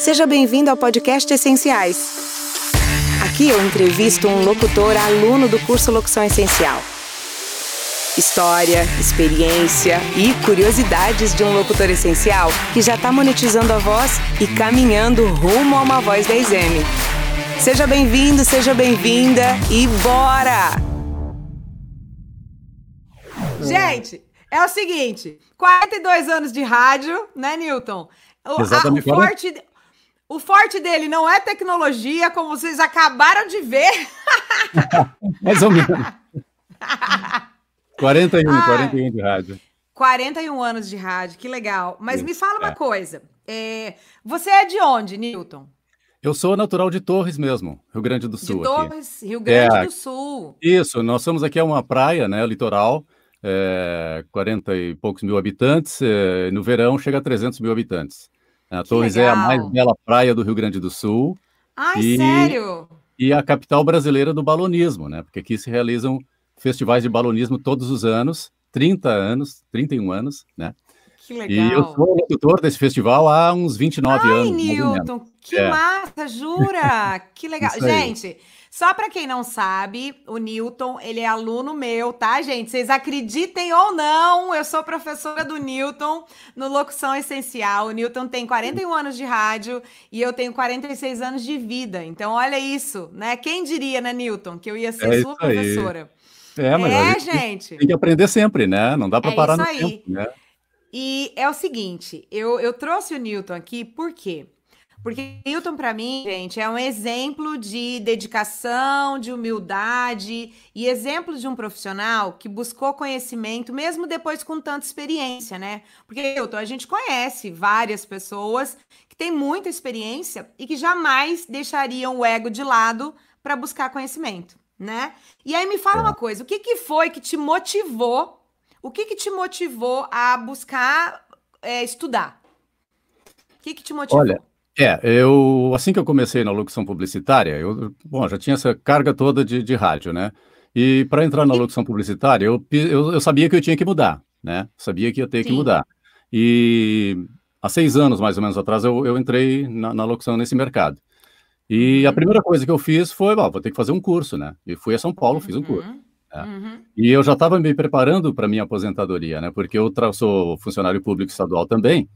Seja bem-vindo ao podcast Essenciais. Aqui eu entrevisto um locutor aluno do curso Locução Essencial. História, experiência e curiosidades de um locutor essencial que já está monetizando a voz e caminhando rumo a uma voz 10M. Seja bem-vindo, seja bem-vinda e bora! Gente, é o seguinte: 42 anos de rádio, né, Newton? O, a, o, forte, o forte dele não é tecnologia, como vocês acabaram de ver. Mais ou menos. 41, Ai, 41 de rádio. 41 anos de rádio, que legal. Mas Isso, me fala uma é. coisa. É, você é de onde, Newton? Eu sou natural de Torres mesmo, Rio Grande do Sul. De Torres, aqui. Rio Grande é, do Sul. Isso, nós somos aqui a uma praia, né, litoral, é, 40 e poucos mil habitantes, é, no verão chega a 300 mil habitantes. A Torres é a mais bela praia do Rio Grande do Sul. Ai, e, sério? E a capital brasileira do balonismo, né? Porque aqui se realizam festivais de balonismo todos os anos, 30 anos, 31 anos, né? Que legal. E eu sou locutor desse festival há uns 29 Ai, anos. Ai, Newton, que é. massa, jura? que legal. Gente, só para quem não sabe, o Newton, ele é aluno meu, tá, gente? Vocês acreditem ou não, eu sou professora do Newton no Locução Essencial. O Newton tem 41 anos de rádio e eu tenho 46 anos de vida. Então, olha isso, né? Quem diria, né, Newton, que eu ia ser é sua professora? É, mas é, gente, gente. Tem que aprender sempre, né? Não dá para é parar no aí. tempo, né? E é o seguinte, eu, eu trouxe o Newton aqui por quê? Porque Hilton, para mim, gente, é um exemplo de dedicação, de humildade e exemplo de um profissional que buscou conhecimento, mesmo depois com tanta experiência, né? Porque, Hilton, a gente conhece várias pessoas que têm muita experiência e que jamais deixariam o ego de lado para buscar conhecimento, né? E aí me fala é. uma coisa, o que, que foi que te motivou? O que, que te motivou a buscar é, estudar? O que, que te motivou? Olha, é, eu assim que eu comecei na locução publicitária, eu bom, já tinha essa carga toda de, de rádio, né? E para entrar na locução publicitária, eu, eu, eu, sabia que eu tinha que mudar, né? Sabia que ia ter Sim. que mudar. E há seis anos, mais ou menos atrás, eu, eu entrei na, na locução nesse mercado. E a uhum. primeira coisa que eu fiz foi, bom, vou ter que fazer um curso, né? E fui a São Paulo, fiz um curso. Uhum. Né? Uhum. E eu já estava me preparando para minha aposentadoria, né? Porque eu sou funcionário público estadual também.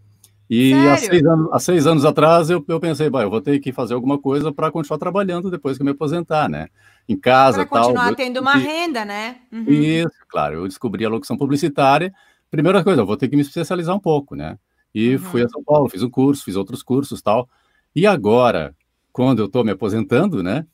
E há seis, anos, há seis, anos, atrás eu, eu pensei, eu vou ter que fazer alguma coisa para continuar trabalhando depois que eu me aposentar, né? Em casa Para continuar tendo uma renda, né? Uhum. Isso, claro. Eu descobri a locução publicitária. Primeira coisa, eu vou ter que me especializar um pouco, né? E uhum. fui a São Paulo, fiz um curso, fiz outros cursos tal. E agora, quando eu estou me aposentando, né?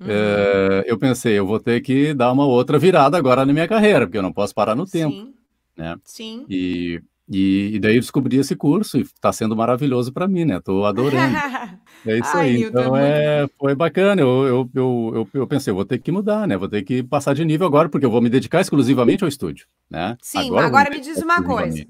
Uhum. É, eu pensei, eu vou ter que dar uma outra virada agora na minha carreira, porque eu não posso parar no Sim. tempo. Né? Sim. E e, e, daí eu descobri esse curso e está sendo maravilhoso para mim, né? Estou adorando. É isso Ai, aí. Então é, foi bacana. Eu, eu, eu, eu, pensei, eu vou ter que mudar, né? Vou ter que passar de nível agora, porque eu vou me dedicar exclusivamente ao estúdio, né? Sim, agora, agora me diz uma coisa.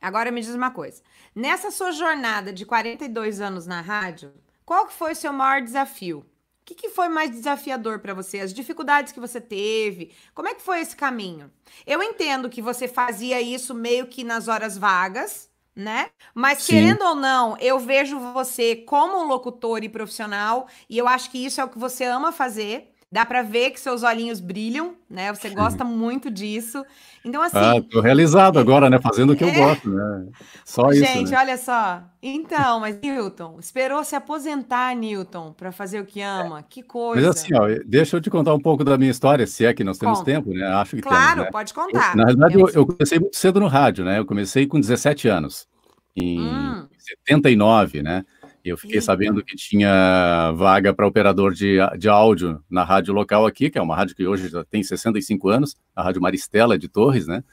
Agora me diz uma coisa. Nessa sua jornada de 42 anos na rádio, qual que foi o seu maior desafio? Que, que foi mais desafiador para você? As dificuldades que você teve? Como é que foi esse caminho? Eu entendo que você fazia isso meio que nas horas vagas, né? Mas Sim. querendo ou não, eu vejo você como um locutor e profissional, e eu acho que isso é o que você ama fazer. Dá para ver que seus olhinhos brilham, né? Você gosta muito disso. Então, assim. Ah, tô realizado agora, né? Fazendo o que é... eu gosto, né? Só Gente, isso. Gente, né? olha só. Então, mas Newton, esperou se aposentar, Newton, para fazer o que ama. É. Que coisa. Mas assim, ó, deixa eu te contar um pouco da minha história, se é que nós temos Conta. tempo, né? Acho que Claro, temos, né? pode contar. Eu, na verdade, eu, eu, comecei muito cedo no rádio, né? Eu comecei com 17 anos, em hum. 79, né? Eu fiquei sabendo que tinha vaga para operador de, de áudio na rádio local aqui, que é uma rádio que hoje já tem 65 anos, a Rádio Maristela de Torres, né?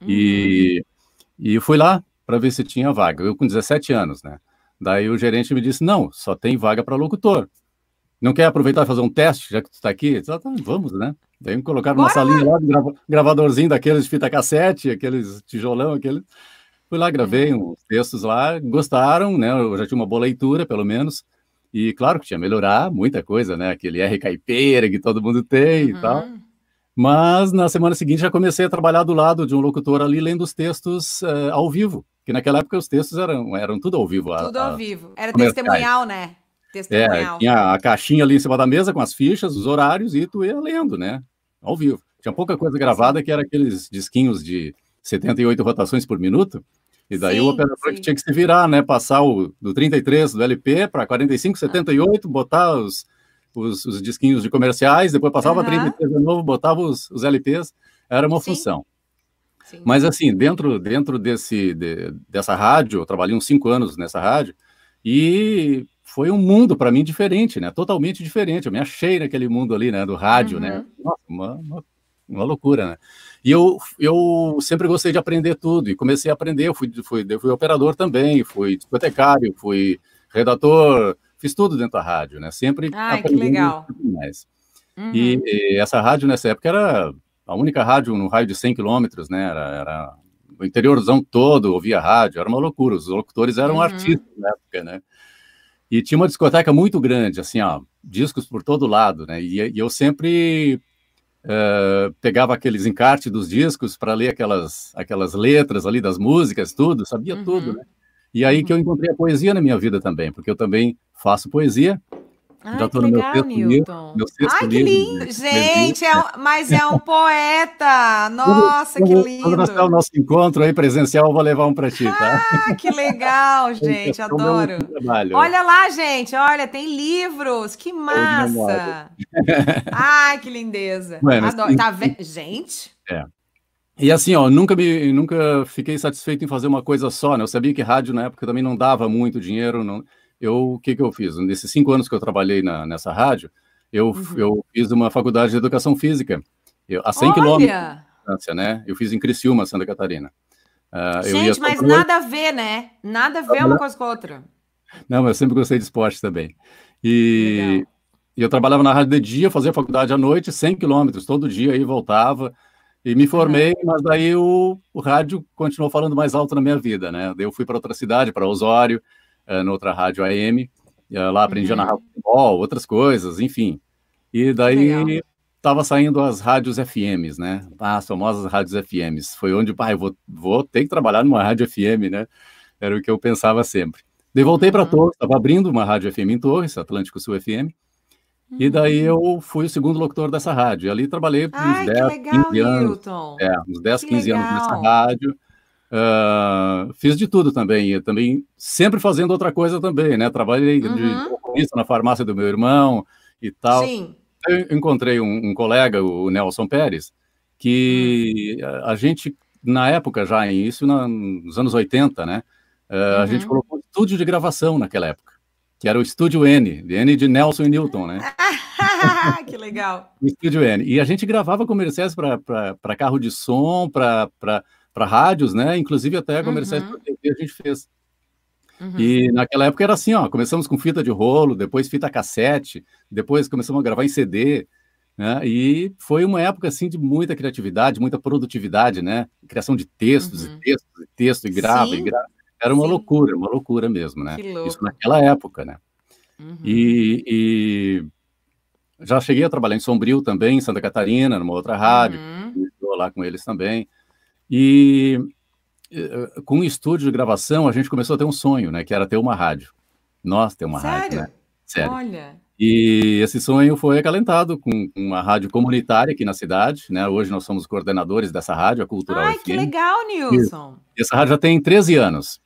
Uhum. E, e eu fui lá para ver se tinha vaga. Eu com 17 anos, né? Daí o gerente me disse: não, só tem vaga para locutor. Não quer aproveitar e fazer um teste, já que tu está aqui? Disse, ah, tá, vamos, né? Daí me colocaram numa salinha lá, gravadorzinho daqueles de fita cassete, aqueles tijolão, aqueles. Fui lá, gravei uhum. uns textos lá, gostaram, né? Eu já tinha uma boa leitura, pelo menos. E claro que tinha melhorar muita coisa, né? Aquele R caipira que todo mundo tem uhum. e tal. Uhum. Mas na semana seguinte já comecei a trabalhar do lado de um locutor ali lendo os textos uh, ao vivo, que naquela época os textos eram, eram tudo ao vivo. Tudo a, ao vivo. Era testemunhal, né? Testemunhal. É, tinha a caixinha ali em cima da mesa com as fichas, os horários, e tu ia lendo, né? Ao vivo. Tinha pouca coisa gravada, que era aqueles disquinhos de 78 rotações por minuto, e daí sim, o operador que tinha que se virar, né? Passar o, do 33 do LP para 45, 78, ah. botar os, os, os, disquinhos de comerciais, depois passava uhum. 33 de novo, botava os, os LPs. Era uma sim. função. Sim. Mas assim, dentro, dentro desse, de, dessa rádio, eu trabalhei uns cinco anos nessa rádio, e foi um mundo para mim diferente, né? Totalmente diferente. Eu me achei naquele mundo ali, né? Do rádio, né? uhum. né? Nossa, uma, uma, uma, loucura, né? E eu, eu sempre gostei de aprender tudo e comecei a aprender. Eu fui, fui, eu fui operador também, fui discotecário, fui redator, fiz tudo dentro da rádio, né? Sempre Ai, que legal. mais. Uhum. E, e, essa rádio nessa época era a única rádio no raio de 100 quilômetros, né? Era, era o interiorzão todo ouvia rádio, era uma loucura. Os locutores eram uhum. artistas na época, né? E tinha uma discoteca muito grande, assim, ó, discos por todo lado, né? E, e eu sempre uh, pegava aqueles encartes dos discos para ler aquelas, aquelas letras ali das músicas, tudo, sabia uhum. tudo, né? E aí que eu uhum. encontrei a poesia na minha vida também, porque eu também faço poesia, Ai, Já tô no legal, meu Newton. Livro, meu sexto Ai, que lindo! Livro, Gente, é um, mas é um poeta! Nossa, quando, que lindo! Quando nós o nosso encontro aí presencial, eu vou levar um para ti, tá? Ah, que legal, gente, adoro! Olha lá, gente, olha, tem livros, que massa! Ai, que lindeza! Bueno, adoro. Tá ve... Gente... É. E assim, ó, nunca me, nunca fiquei satisfeito em fazer uma coisa só, né? Eu sabia que rádio na época também não dava muito dinheiro, não eu, o que, que eu fiz? Nesses cinco anos que eu trabalhei na, nessa rádio, eu, uhum. eu fiz uma faculdade de educação física, eu, a 100 quilômetros de distância, né? Eu fiz em Criciúma, Santa Catarina. Uh, Gente, mas nada a ver, né? Nada a ver uma coisa com a outra. Não, mas eu sempre gostei de esporte também. E, e eu trabalhava na rádio de dia, fazia faculdade à noite, 100 quilômetros, todo dia, aí voltava. E me formei, uhum. mas daí o, o rádio continuou falando mais alto na minha vida, né? Daí eu fui para outra cidade, para Osório, uh, noutra rádio AM. Uh, lá aprendi uhum. a narrar futebol, outras coisas, enfim. E daí estava saindo as rádios FMs, né? As famosas rádios FMs. Foi onde, pai, vou, vou ter que trabalhar numa rádio FM, né? Era o que eu pensava sempre. Daí voltei para uhum. Torres, estava abrindo uma rádio FM em Torres, Atlântico Sul FM. Uhum. E daí uhum. eu fui o segundo locutor dessa rádio. E ali trabalhei por uns 10, legal, 15 anos. Milton. É, uns 10, que 15 legal. anos nessa rádio. Uh, fiz de tudo também, e também sempre fazendo outra coisa também, né? Trabalhei uhum. de na farmácia do meu irmão e tal. Sim. Eu encontrei um, um colega, o Nelson Pérez, que uhum. a, a, gente, na época já, isso na, nos anos 80, né? Uh, uhum. A gente uhum. colocou um estúdio de gravação naquela época, que era o Estúdio N, de N de Nelson e Newton, né? que legal! o Estúdio N. E a gente gravava comerciais para carro de som, para para rádios, né? Inclusive até comerciais uhum. TV a gente fez. Uhum. E naquela época era assim, ó, começamos com fita de rolo, depois fita cassete, depois começamos a gravar em CD, né? E foi uma época assim de muita criatividade, muita produtividade, né? Criação de textos uhum. e textos e texto e grava Sim. e grava. Era uma Sim. loucura, uma loucura mesmo, né? Isso naquela época, né? Uhum. E, e, já cheguei a trabalhar em Sombrio também, em Santa Catarina, numa outra rádio, uhum. estou lá com eles também. E eh, com o estúdio de gravação, a gente começou a ter um sonho, né? Que era ter uma rádio. Nós ter uma Sério? rádio, né? Sério. Olha. E esse sonho foi acalentado com uma rádio comunitária aqui na cidade, né? Hoje nós somos coordenadores dessa rádio, a Cultural Ai, FM. que legal, Nilson! E essa rádio já tem 13 anos.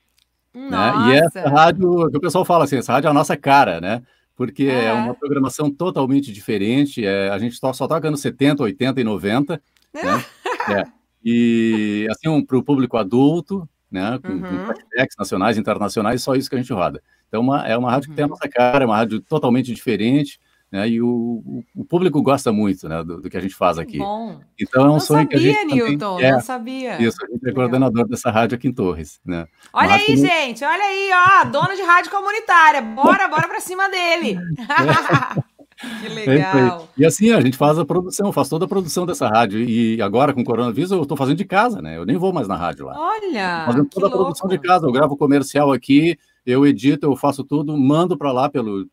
Nossa. Né? E essa rádio, que o pessoal fala assim, essa rádio é a nossa cara, né? Porque é, é uma programação totalmente diferente, é, a gente só, só toca anos 70, 80 e 90, né? é. E assim, um, para o público adulto, né, com, uhum. com nacionais internacionais, só isso que a gente roda. Então, uma, é uma rádio que tem a uhum. nossa cara, é uma rádio totalmente diferente, né, e o, o, público gosta muito né, do, do, que a gente faz aqui. Bom. Então, é um não sonho sabia, que a gente. Newton, é, não sabia. Isso, a gente é coordenador dessa rádio aqui em Torres. Né? Olha aí, gente, olha aí, ó, dono de rádio comunitária. Bora, bora para cima dele. Que legal. E assim, a gente faz a produção, faz toda a produção dessa rádio. E agora, com o coronavírus, eu estou fazendo de casa, né? Eu nem vou mais na rádio lá. Olha! Fazendo toda a louco. produção de casa. Eu gravo comercial aqui, eu edito, eu faço tudo, mando para lá pelo,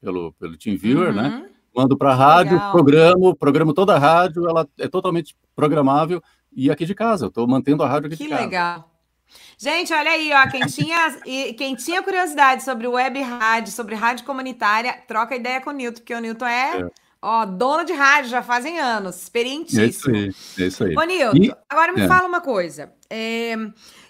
pelo, pelo TeamViewer, né? uhum. né? Mando para a rádio, legal. programo, programo toda a rádio, ela é totalmente programável. E aqui de casa, eu estou mantendo a rádio aqui que de casa. Que legal. Gente, olha aí, ó, quem tinha, quem tinha curiosidade sobre web rádio, sobre rádio comunitária, troca ideia com o Newton, porque o Newton é, é. ó, dono de rádio já fazem anos, experientíssimo. É isso aí, é isso aí. Ô, Newton, e, agora me é. fala uma coisa. É,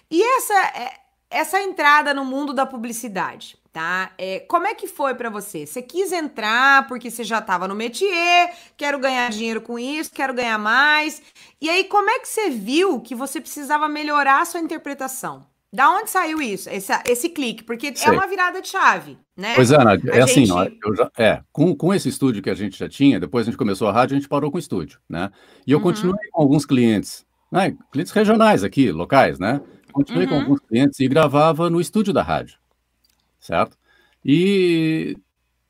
e essa, é, essa entrada no mundo da publicidade? Tá? É, como é que foi para você? Você quis entrar porque você já estava no métier, quero ganhar dinheiro com isso, quero ganhar mais. E aí, como é que você viu que você precisava melhorar a sua interpretação? Da onde saiu isso, esse, esse clique? Porque é Sei. é uma virada de chave, né? Pois é, Ana, é assim, gente... já, é, com, com esse estúdio que a gente já tinha, depois a gente começou a rádio, a gente parou com o estúdio, né? E eu uhum. continuei com alguns clientes, né? Clientes regionais aqui, locais, né? Continuei uhum. com alguns clientes e gravava no estúdio da rádio certo? E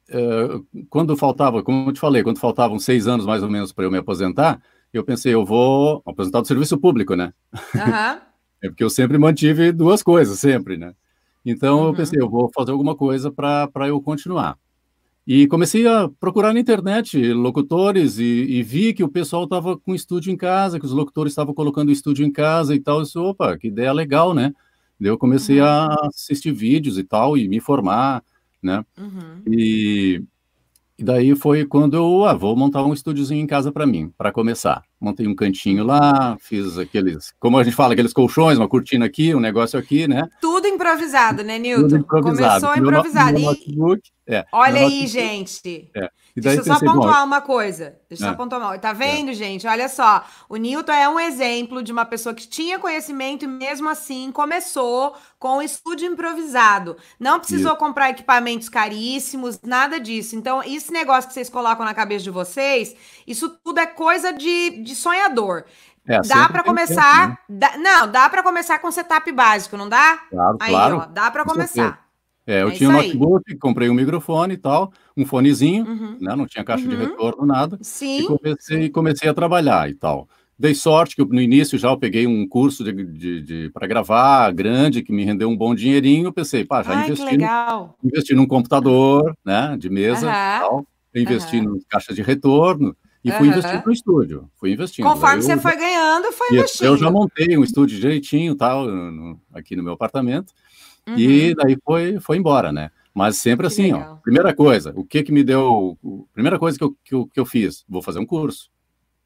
uh, quando faltava, como eu te falei, quando faltavam seis anos mais ou menos para eu me aposentar, eu pensei, eu vou aposentar do serviço público, né? Uhum. é porque eu sempre mantive duas coisas, sempre, né? Então uhum. eu pensei, eu vou fazer alguma coisa para eu continuar. E comecei a procurar na internet locutores e, e vi que o pessoal estava com estúdio em casa, que os locutores estavam colocando estúdio em casa e tal. Eu disse, opa, que ideia legal, né? Daí eu comecei uhum. a assistir vídeos e tal, e me formar, né? Uhum. E, e, daí foi quando eu, ah, vou montar um estúdiozinho em casa para mim, para começar. Montei um cantinho lá, fiz aqueles, como a gente fala, aqueles colchões, uma cortina aqui, um negócio aqui, né? Tudo improvisado, né, Nilton? Tudo improvisado. Começou improvisado. Meu, meu notebook, é, Olha aí, notebook, gente. É. Deixa eu só pontuar uma coisa. Deixa eu é. só pontuar uma Tá vendo, é. gente? Olha só. O Newton é um exemplo de uma pessoa que tinha conhecimento e mesmo assim começou com o estúdio improvisado. Não precisou Isso. comprar equipamentos caríssimos, nada disso. Então, esse negócio que vocês colocam na cabeça de vocês, isso tudo é coisa de, de sonhador. É, dá para começar. Tempo, né? dá, não, dá para começar com setup básico, não dá? Claro, Aí, claro. Ó, dá para começar. É, eu é tinha um notebook, comprei um microfone e tal, um fonezinho, uhum. né? Não tinha caixa uhum. de retorno, nada. Sim. E comecei, comecei a trabalhar e tal. Dei sorte que no início já eu peguei um curso de, de, de para gravar grande que me rendeu um bom dinheirinho. Eu pensei, pá, já Ai, investi, no, investi num computador, né, de mesa, uhum. tal, investi uhum. em caixa de retorno e fui investindo no estúdio. Fui investindo. Conforme eu, você foi ganhando, foi investindo. Eu já montei um estúdio direitinho, tal, no, aqui no meu apartamento. Uhum. E daí foi, foi embora, né? Mas sempre que assim, legal. ó. Primeira coisa, o que que me deu. Primeira coisa que eu, que eu, que eu fiz, vou fazer um curso.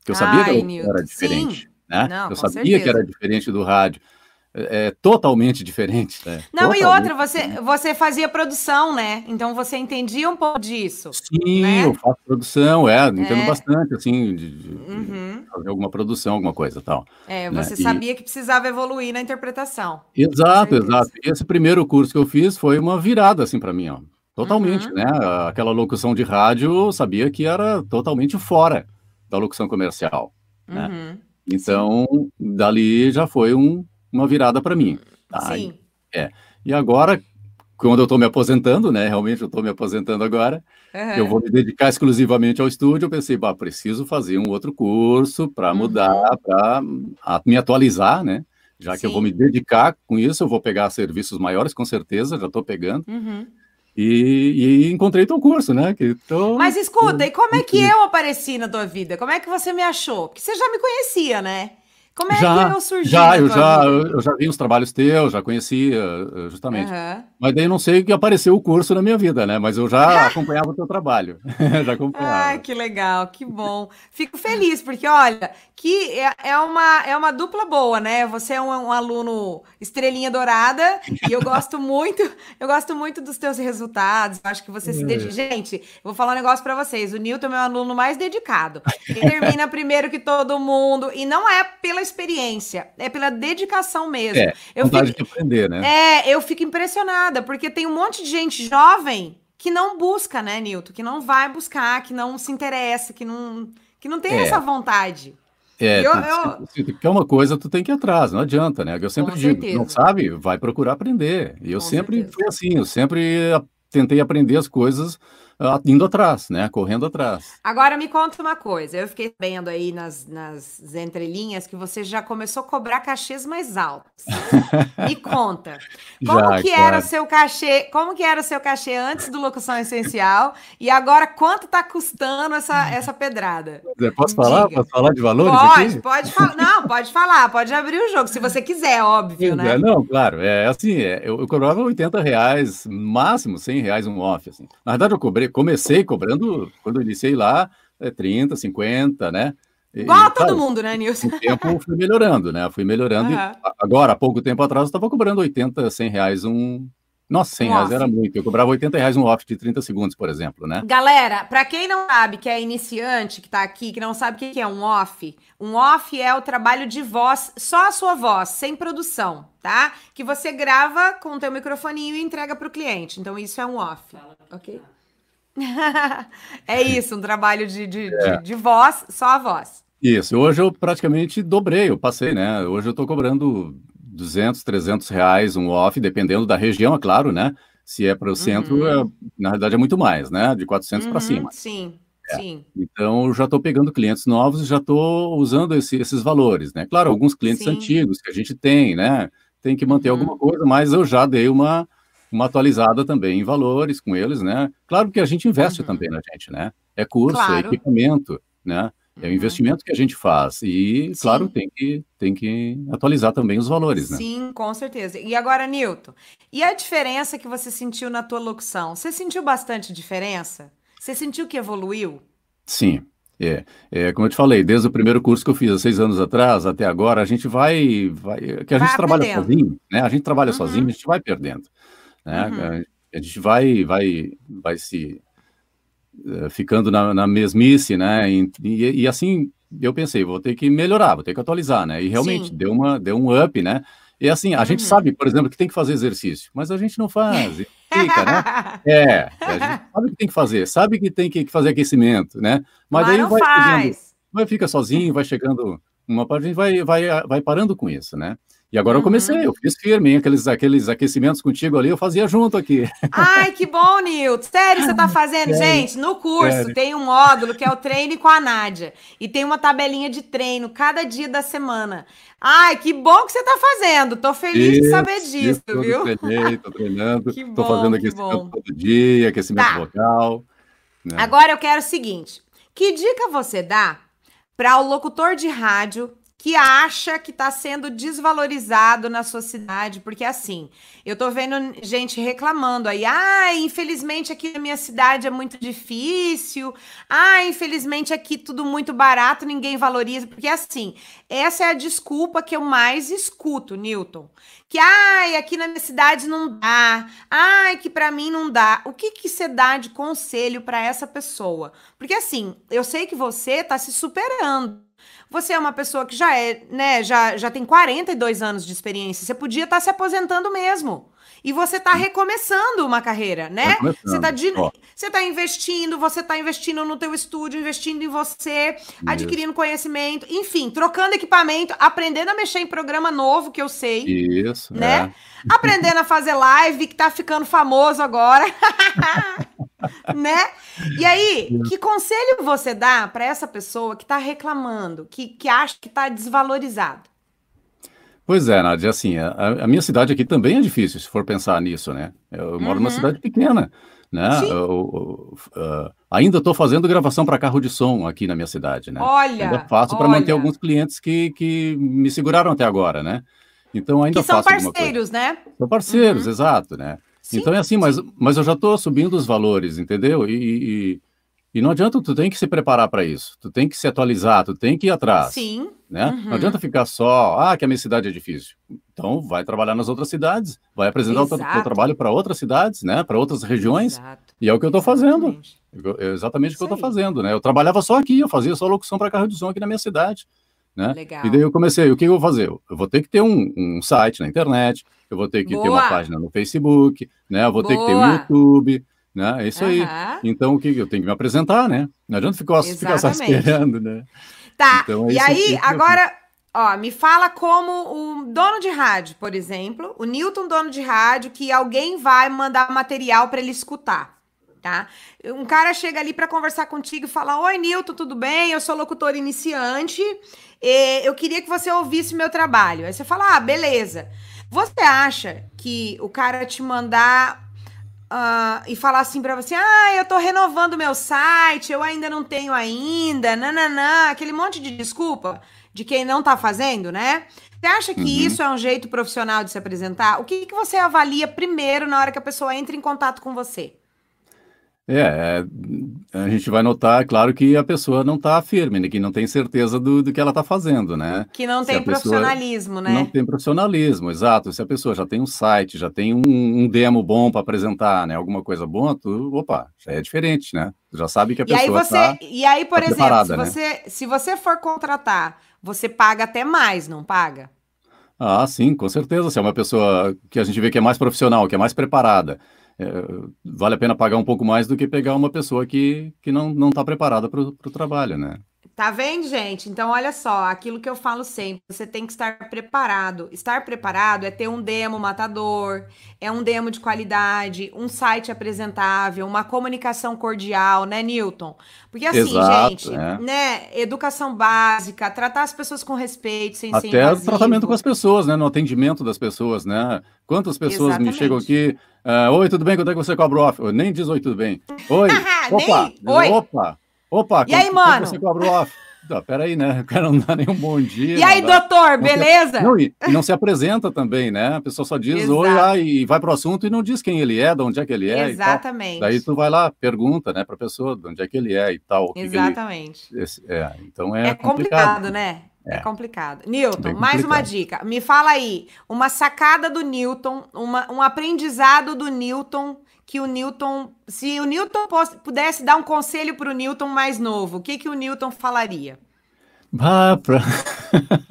Que eu sabia Ai, que era diferente. Sim. Né? Não, eu sabia certeza. que era diferente do rádio é, totalmente diferente. Né? Não, totalmente e outra, você, você fazia produção, né? Então você entendia um pouco disso. Sim, né? eu faço produção, é, entendo é. bastante, assim, de, de, uhum. fazer alguma produção, alguma coisa tal. É, né? você né? sabia e... que precisava evoluir na interpretação. Exato, exato. E esse primeiro curso que eu fiz foi uma virada, assim, para mim, ó. Totalmente, uhum. né? Aquela locução de rádio, eu sabia que era totalmente fora da locução comercial, né? Uhum. Então, Sim. dali já foi um, uma virada para mim. Tá? Sim. É. E agora, quando eu estou me aposentando, né? Realmente eu estou me aposentando agora. Uhum. Eu vou me dedicar exclusivamente ao estúdio. Eu pensei, bah, preciso fazer um outro curso para uhum. mudar, para me atualizar, né? Já Sim. que eu vou me dedicar com isso, eu vou pegar serviços maiores, com certeza, já estou pegando. Uhum. E, e, encontrei teu curso, né? Que tô, Mas escuta, e como é que eu apareci na tua vida? Como é que você me achou? Porque você já me conhecia, né? Como é já, que eu surgi? Já, eu já, eu já vi os trabalhos teus, já conhecia, eh, justamente. Uhum. Mas daí não sei que apareceu o curso na minha vida, né? Mas eu já acompanhava o teu trabalho. já acompanhava. Ai, que legal, que bom. Fico feliz, porque olha, que é, é, uma, é uma dupla boa, né? Você é um, um, aluno estrelinha dourada e eu gosto muito, eu gosto muito dos teus resultados. Acho que você se dedica. Gente, vou falar um negócio para vocês. O Newton é meu aluno mais dedicado. Ele termina primeiro que todo mundo e não é pela experiência, é pela dedicação mesmo. É, eu vontade fico, de aprender, né? É, eu fico impressionada porque tem um monte de gente jovem que não busca, né, Newton? Que não vai buscar, que não se interessa, que não que não tem é. essa vontade. É, eu, eu... Se, tu quer uma coisa, tu tem que ir atrás, não adianta, né? Eu sempre Com digo, certeza. não sabe, vai procurar aprender. E eu Com sempre certeza. fui assim, eu sempre tentei aprender as coisas indo atrás, né? Correndo atrás. Agora me conta uma coisa. Eu fiquei vendo aí nas, nas entrelinhas que você já começou a cobrar cachês mais altos. me conta. Como já, que claro. era o seu cachê? Como que era o seu cachê antes do Locução Essencial? E agora quanto está custando essa, essa pedrada? Posso falar? Diga. Posso falar de valores? Pode, aqui? pode falar. Não, pode falar, pode abrir o jogo, se você quiser, óbvio, né? É, não, claro. É assim, é, eu, eu cobrava 80 reais, máximo 100 reais um off. Assim. Na verdade, eu cobrei, comecei cobrando, quando eu iniciei lá, é 30, 50, né? Igual a todo mundo, né, Nilson? Com o tempo fui melhorando, né? Fui melhorando. Uhum. agora, há pouco tempo atrás, eu estava cobrando 80, 100 reais um, nossa, 100 um reais off. era muito. Eu cobrava 80 reais um off de 30 segundos, por exemplo, né? Galera, para quem não sabe que é iniciante, que tá aqui, que não sabe o que é um off, um off é o trabalho de voz, só a sua voz, sem produção, tá? Que você grava com o teu microfoninho e entrega para o cliente. Então isso é um off, ok? é isso, um trabalho de, de, é. de, de voz, só a voz. Isso, hoje eu praticamente dobrei, eu passei, né? Hoje eu tô cobrando 200, 300 reais um off, dependendo da região, é claro, né? Se é para o centro, uhum. é, na verdade é muito mais, né? De 400 uhum, para cima. Sim, é. sim. Então, eu já estou pegando clientes novos e já estou usando esse, esses valores, né? Claro, alguns clientes sim. antigos que a gente tem, né? Tem que manter uhum. alguma coisa, mas eu já dei uma, uma atualizada também em valores com eles, né? Claro que a gente investe uhum. também na gente, né? É curso, é claro. é equipamento, né? É o uhum. investimento que a gente faz. E, Sim. claro, tem que, tem que atualizar também os valores, né? Sim, com certeza. E agora, Nilton, e a diferença que você sentiu na tua locução? Você sentiu bastante diferença? Você sentiu que evoluiu? Sim. É, é, como eu te falei, desde o primeiro curso que eu fiz há seis anos atrás até agora, a gente vai, vai que a vai gente trabalha sozinho, né? A gente trabalha uhum. sozinho, a gente vai perdendo, né? Uhum. A gente vai, vai, vai se eh, ficando na, na, mesmice, né? E, e, e, assim eu pensei, vou ter que melhorar, vou ter que atualizar, né? E realmente deu uma deu um up, né? E assim, a uhum. gente sabe, por exemplo, que tem que fazer exercício, mas a gente não faz, fica, né? É, a gente sabe que tem que fazer, sabe que tem que fazer aquecimento, né? Mas aí vai, chegando, vai fica sozinho, vai chegando uma parte, a gente vai, vai, vai parando com isso, né? E agora eu comecei, uhum. eu fiz firme, hein? Aqueles, aqueles aquecimentos contigo ali, eu fazia junto aqui. Ai, que bom, Nilton. Sério, você tá fazendo? Sério? Gente, no curso Sério? tem um módulo que é o treino com a Nádia. E tem uma tabelinha de treino cada dia da semana. Ai, que bom que você tá fazendo. Tô feliz isso, de saber disso, isso, viu? Treinei, tô treinando. que bom, tô fazendo aquecimento todo dia, aquecimento tá. vocal. Né? Agora eu quero o seguinte: que dica você dá para o locutor de rádio que acha que está sendo desvalorizado na sua cidade, porque assim, eu tô vendo gente reclamando aí, ah, infelizmente aqui na minha cidade é muito difícil, ah, infelizmente aqui tudo muito barato, ninguém valoriza, porque assim, essa é a desculpa que eu mais escuto, Newton, que ai, aqui na minha cidade não dá, ai, que para mim não dá. O que que você dá de conselho para essa pessoa? Porque assim, eu sei que você tá se superando você é uma pessoa que já é, né, já, já tem 42 anos de experiência. Você podia estar tá se aposentando mesmo. E você está recomeçando uma carreira, né? Você está você tá investindo, você está investindo no teu estúdio, investindo em você, Isso. adquirindo conhecimento, enfim, trocando equipamento, aprendendo a mexer em programa novo, que eu sei. Isso, né? É. Aprendendo a fazer live, que está ficando famoso agora. né? E aí, que conselho você dá para essa pessoa que está reclamando, que, que acha que está desvalorizado? Pois é, Nádia, assim, a, a, minha cidade aqui também é difícil, se for pensar nisso, né? Eu moro uhum. numa cidade pequena, né? Eu, eu, uh, ainda estou fazendo gravação para carro de som aqui na minha cidade, né? Olha, ainda faço para manter alguns clientes que, que me seguraram até agora, né? Então ainda que são parceiros, né? São parceiros, uhum. exato, né? Sim, então é assim, mas, mas eu já estou subindo os valores, entendeu? E, e, e, não adianta, tu tem que se preparar para isso, tu tem que se atualizar, tu tem que ir atrás. Sim. Né? Uhum. Não adianta ficar só, ah, que a minha cidade é difícil. Então, vai trabalhar nas outras cidades, vai apresentar Exato. o teu trabalho para outras cidades, né? Para outras regiões. Exato. E é o que eu estou fazendo. É exatamente o que eu estou fazendo, né? Eu trabalhava só aqui, eu fazia só locução para carro de som aqui na minha cidade. Né? Legal. E daí eu comecei, o que eu vou fazer? Eu vou ter que ter um, um site na internet, eu vou ter que Boa. ter uma página no Facebook, né? Eu vou Boa. ter que ter um YouTube, né? É isso uhum. aí. Então, o que eu tenho que me apresentar, né? Não adianta ficar, ficar só esperando, né? Tá. Então, é e aí, agora, ó, me fala como o dono de rádio, por exemplo, o Newton, dono de rádio, que alguém vai mandar material para ele escutar. Tá? Um cara chega ali para conversar contigo e fala: Oi, Nilton, tudo bem? Eu sou locutor iniciante. eu queria que você ouvisse meu trabalho. Aí você fala: Ah, beleza. Você acha que o cara te mandar uh, e falar assim para você: Ah, eu tô renovando meu site, eu ainda não tenho ainda, nananã, aquele monte de desculpa de quem não tá fazendo, né? Você acha que uhum. isso é um jeito profissional de se apresentar? O que, que você avalia primeiro na hora que a pessoa entra em contato com você? É, é, a gente vai notar, claro, que a pessoa não está firme, né, que não tem certeza do, do que ela está fazendo, né? Que não tem profissionalismo, né? Não tem profissionalismo, exato. Se a pessoa já tem um site, já tem um, um demo bom para apresentar, né? Alguma coisa boa, tu, opa, já é diferente, né? Tu já sabe que a pessoa está. Tá, e aí, por tá exemplo, se, né? você, se você for contratar, você paga até mais, não paga? Ah, sim, com certeza. Se é uma pessoa que a gente vê que é mais profissional, que é mais preparada é, vale a pena pagar um pouco mais do que pegar uma pessoa que, que não está preparada para o trabalho, né? Tá vendo, gente? Então, olha só, aquilo que eu falo sempre, você tem que estar preparado. Estar preparado é ter um demo matador, é um demo de qualidade, um site apresentável, uma comunicação cordial, né, Newton? Porque assim, Exato, gente, é. né, educação básica, tratar as pessoas com respeito, sem Até ser tratamento com as pessoas, né, no atendimento das pessoas, né? Quantas pessoas Exatamente. me chegam aqui, uh, oi, tudo bem, quando é que você cobra o off? Nem diz oi, tudo bem. Oi, opa, Nem, oi. opa, Opa, e aí, mano? Você cobra o off? Não, peraí, né? O cara não dá nenhum bom dia. E aí, dá, doutor, não beleza? Se, não, e, não se apresenta também, né? A pessoa só diz Exato. oi ah, e vai pro assunto e não diz quem ele é, de onde é que ele é. Exatamente. Daí tu vai lá, pergunta, né, pra pessoa de onde é que ele é e tal. Exatamente. Ele, é, então é, é complicado, complicado né? É, é complicado. Newton, mais uma dica. Me fala aí, uma sacada do Newton, uma, um aprendizado do Newton que o Newton, se o Newton pudesse dar um conselho para o Newton mais novo, o que que o Newton falaria? Ah, pra...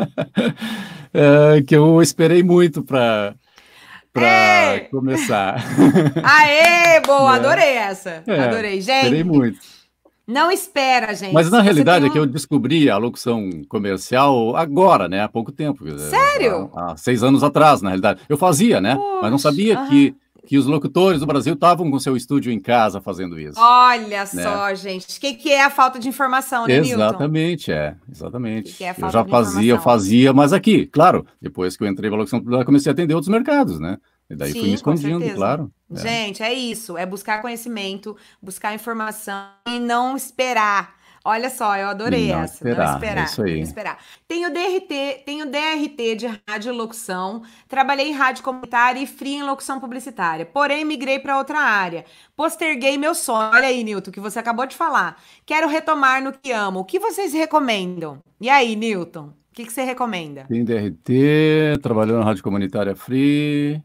é, que eu esperei muito para para começar. Aê, boa, é. adorei essa. É, adorei, gente. Esperei muito. Não espera, gente. Mas na realidade um... é que eu descobri a locução comercial agora, né? Há pouco tempo. Sério? Há, há seis anos atrás, na realidade. Eu fazia, né? Poxa, Mas não sabia que que os locutores do Brasil estavam com seu estúdio em casa fazendo isso. Olha né? só, gente. O que, que é a falta de informação, né, Exatamente, é. Exatamente. Que que é eu já fazia, eu fazia, mas aqui, claro, depois que eu entrei para a locução, eu comecei a atender outros mercados, né? E daí Sim, fui me escondendo, claro. É. Gente, é isso. É buscar conhecimento, buscar informação e não esperar Olha só, eu adorei não essa. Esperar, não esperar. É isso aí. Não esperar. Tenho DRT, tenho DRT de rádio locução, trabalhei em rádio comunitária e free em locução publicitária. Porém, migrei para outra área. Posterguei meu sonho. Olha aí, Nilton, que você acabou de falar. Quero retomar no que amo. O que vocês recomendam? E aí, Nilton? O que, que você recomenda? Tem DRT, trabalhou na rádio comunitária free.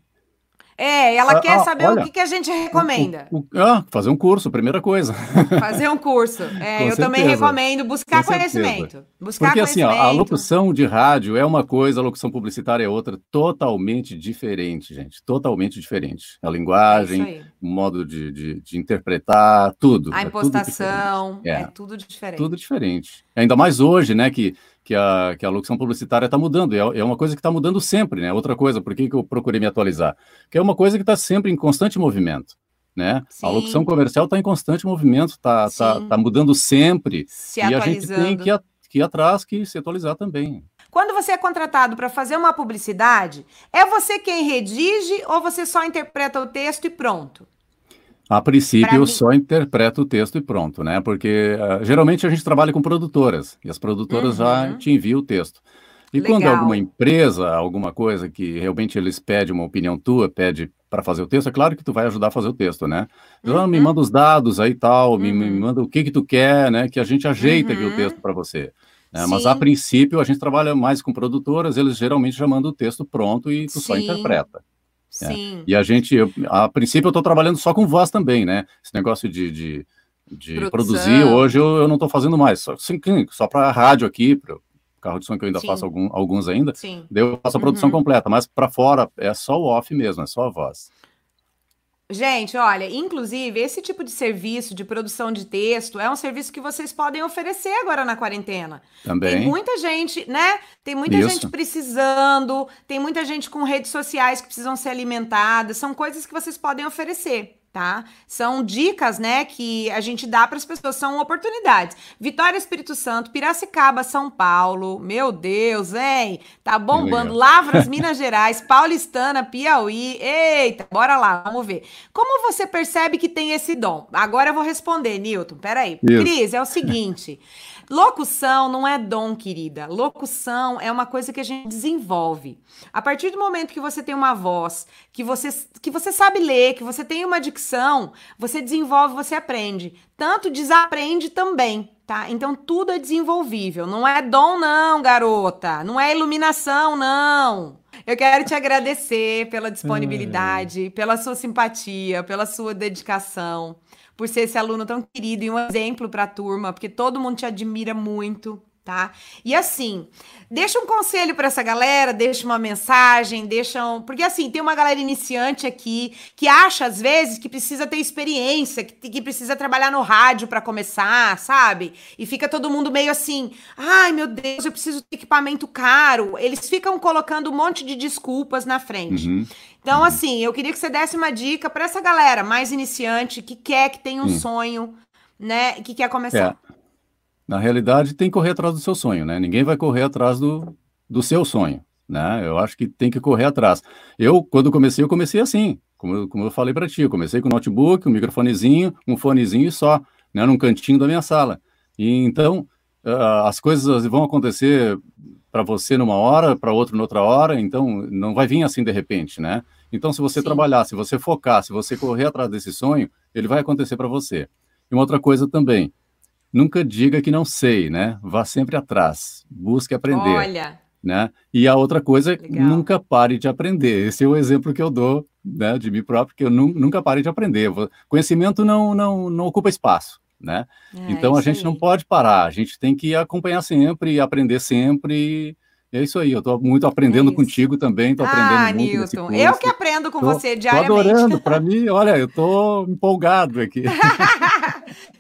É, ela ah, quer ah, saber olha, o que, que, a gente recomenda. O, o, ah, fazer um curso, primeira coisa. Fazer um curso. É, eu certeza. também recomendo buscar conhecimento. Buscar Porque conhecimento. assim, ó, a locução de rádio é uma coisa, a locução publicitária é outra, totalmente diferente, gente. Totalmente diferente. A linguagem, é o modo de, de, de, interpretar, tudo. A é impostação, tudo é. é tudo diferente. Tudo diferente. Ainda mais hoje, né, que que a, que a locução publicitária está mudando, é, é uma coisa que está mudando sempre, né? Outra coisa, por que, que eu procurei me atualizar? Que é uma coisa que está sempre em constante movimento, né? Sim. A locução comercial está em constante movimento, está tá, tá mudando sempre, se e a gente tem que, que ir atrás, que se atualizar também. Quando você é contratado para fazer uma publicidade, é você quem redige ou você só interpreta o texto e pronto? A princípio, eu só interpreto o texto e pronto, né? Porque uh, geralmente a gente trabalha com produtoras e as produtoras uhum. já te enviam o texto. E Legal. quando alguma empresa, alguma coisa que realmente eles pedem uma opinião tua, pede para fazer o texto, é claro que tu vai ajudar a fazer o texto, né? Uhum. me manda os dados aí tal, uhum. me, me, uhum. manda o que que tu quer, né? Que a gente ajeita aqui o uhum. texto para você. Né? Mas a princípio a gente trabalha mais com produtoras, eles geralmente já mandam o texto pronto e tu Sim. só interpreta. É. Sim. E a gente, eu, a princípio, eu estou trabalhando só com voz também, né? Esse negócio de, de, de produzir, hoje eu, eu não estou fazendo mais, só, só para rádio aqui, para carro de som que eu ainda Sim. faço algum, alguns ainda, Sim. daí eu faço a produção uhum. completa, mas para fora é só o off mesmo, é só a voz. Gente, olha, inclusive, esse tipo de serviço de produção de texto é um serviço que vocês podem oferecer agora na quarentena. Também. Tem muita gente, né? Tem muita Isso. gente precisando, tem muita gente com redes sociais que precisam ser alimentadas, são coisas que vocês podem oferecer. Tá? São dicas, né, que a gente dá para as pessoas, são oportunidades. Vitória, Espírito Santo, Piracicaba, São Paulo, meu Deus, hein? Tá bombando. Lavras, Minas Gerais, Paulistana, Piauí. Eita, bora lá, vamos ver. Como você percebe que tem esse dom? Agora eu vou responder, Newton. Peraí. Isso. Cris, é o seguinte. Locução não é dom, querida. Locução é uma coisa que a gente desenvolve. A partir do momento que você tem uma voz, que você, que você sabe ler, que você tem uma dicção, você desenvolve, você aprende. Tanto desaprende também, tá? Então tudo é desenvolvível. Não é dom, não, garota. Não é iluminação, não. Eu quero te agradecer pela disponibilidade, pela sua simpatia, pela sua dedicação por ser esse aluno tão querido e um exemplo para a turma, porque todo mundo te admira muito, tá? E assim, deixa um conselho para essa galera, deixa uma mensagem, deixa um... porque assim, tem uma galera iniciante aqui que acha às vezes que precisa ter experiência, que, que precisa trabalhar no rádio para começar, sabe? E fica todo mundo meio assim: "Ai, meu Deus, eu preciso de equipamento caro". Eles ficam colocando um monte de desculpas na frente. Uhum. Então, uhum. assim, eu queria que você desse uma dica para essa galera mais iniciante que quer, que tem um hum. sonho, né, que quer começar. É. Na realidade, tem que correr atrás do seu sonho, né? Ninguém vai correr atrás do, do seu sonho, né? Eu acho que tem que correr atrás. Eu, quando comecei, eu comecei assim, como, eu, como eu falei para ti, eu comecei com notebook, um microfonezinho, um fonezinho e só, né, num cantinho da minha sala. E então, uh, as coisas vão acontecer para você numa hora, para outro noutra hora, então não vai vir assim de repente, né? Então, se você Sim. trabalhar, se você focar, se você correr atrás desse sonho, ele vai acontecer para você. E uma outra coisa também, nunca diga que não sei, né? Vá sempre atrás, busque aprender. Olha. Né? E a outra coisa, Legal. nunca pare de aprender. Esse é o exemplo que eu dou né, de mim próprio, que eu nunca pare de aprender. Conhecimento não, não, não ocupa espaço. Né? É, então a gente aí. não pode parar, a gente tem que acompanhar sempre, aprender sempre. É isso aí, eu estou muito aprendendo é contigo também, estou aprendendo ah, muito. Newton, eu que aprendo com tô, você diariamente. Estou adorando, para mim, olha, eu estou empolgado aqui.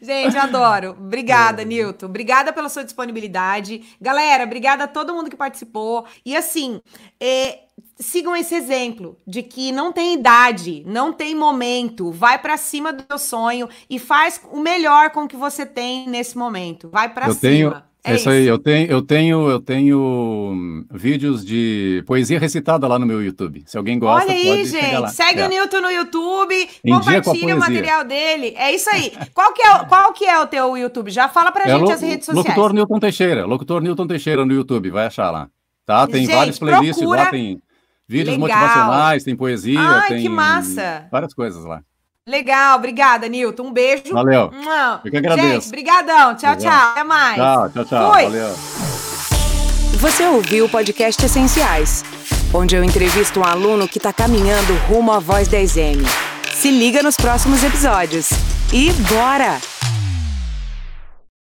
Gente, adoro. Obrigada, é. Nilton. Obrigada pela sua disponibilidade. Galera, obrigada a todo mundo que participou. E assim, é, sigam esse exemplo de que não tem idade, não tem momento. Vai para cima do seu sonho e faz o melhor com o que você tem nesse momento. Vai para cima. Tenho... É isso, aí, eu tenho, eu tenho, eu tenho hum, vídeos de poesia recitada lá no meu YouTube. Se alguém gosta, Olha aí, gente. Segue é. o Newton no YouTube, em compartilha o material dele. É isso aí. qual, que é, qual que é o teu YouTube? Já fala pra é gente as redes sociais. Locutor Newton Teixeira. Locutor Newton Teixeira no YouTube, vai achar lá. Tá? Tem gente, vários playlists procura... lá, tem vídeos Legal. motivacionais, tem poesia, Ai, tem que massa. várias coisas lá. Legal, obrigada, Nilton. Um beijo. Valeu. Eu que agradeço. Gente, brigadão. Tchau, tchau. Até mais. Tchau, tchau, tchau. Fui. Valeu. Você ouviu o podcast Essenciais, onde eu entrevisto um aluno que está caminhando rumo à Voz 10M. Se liga nos próximos episódios. E bora!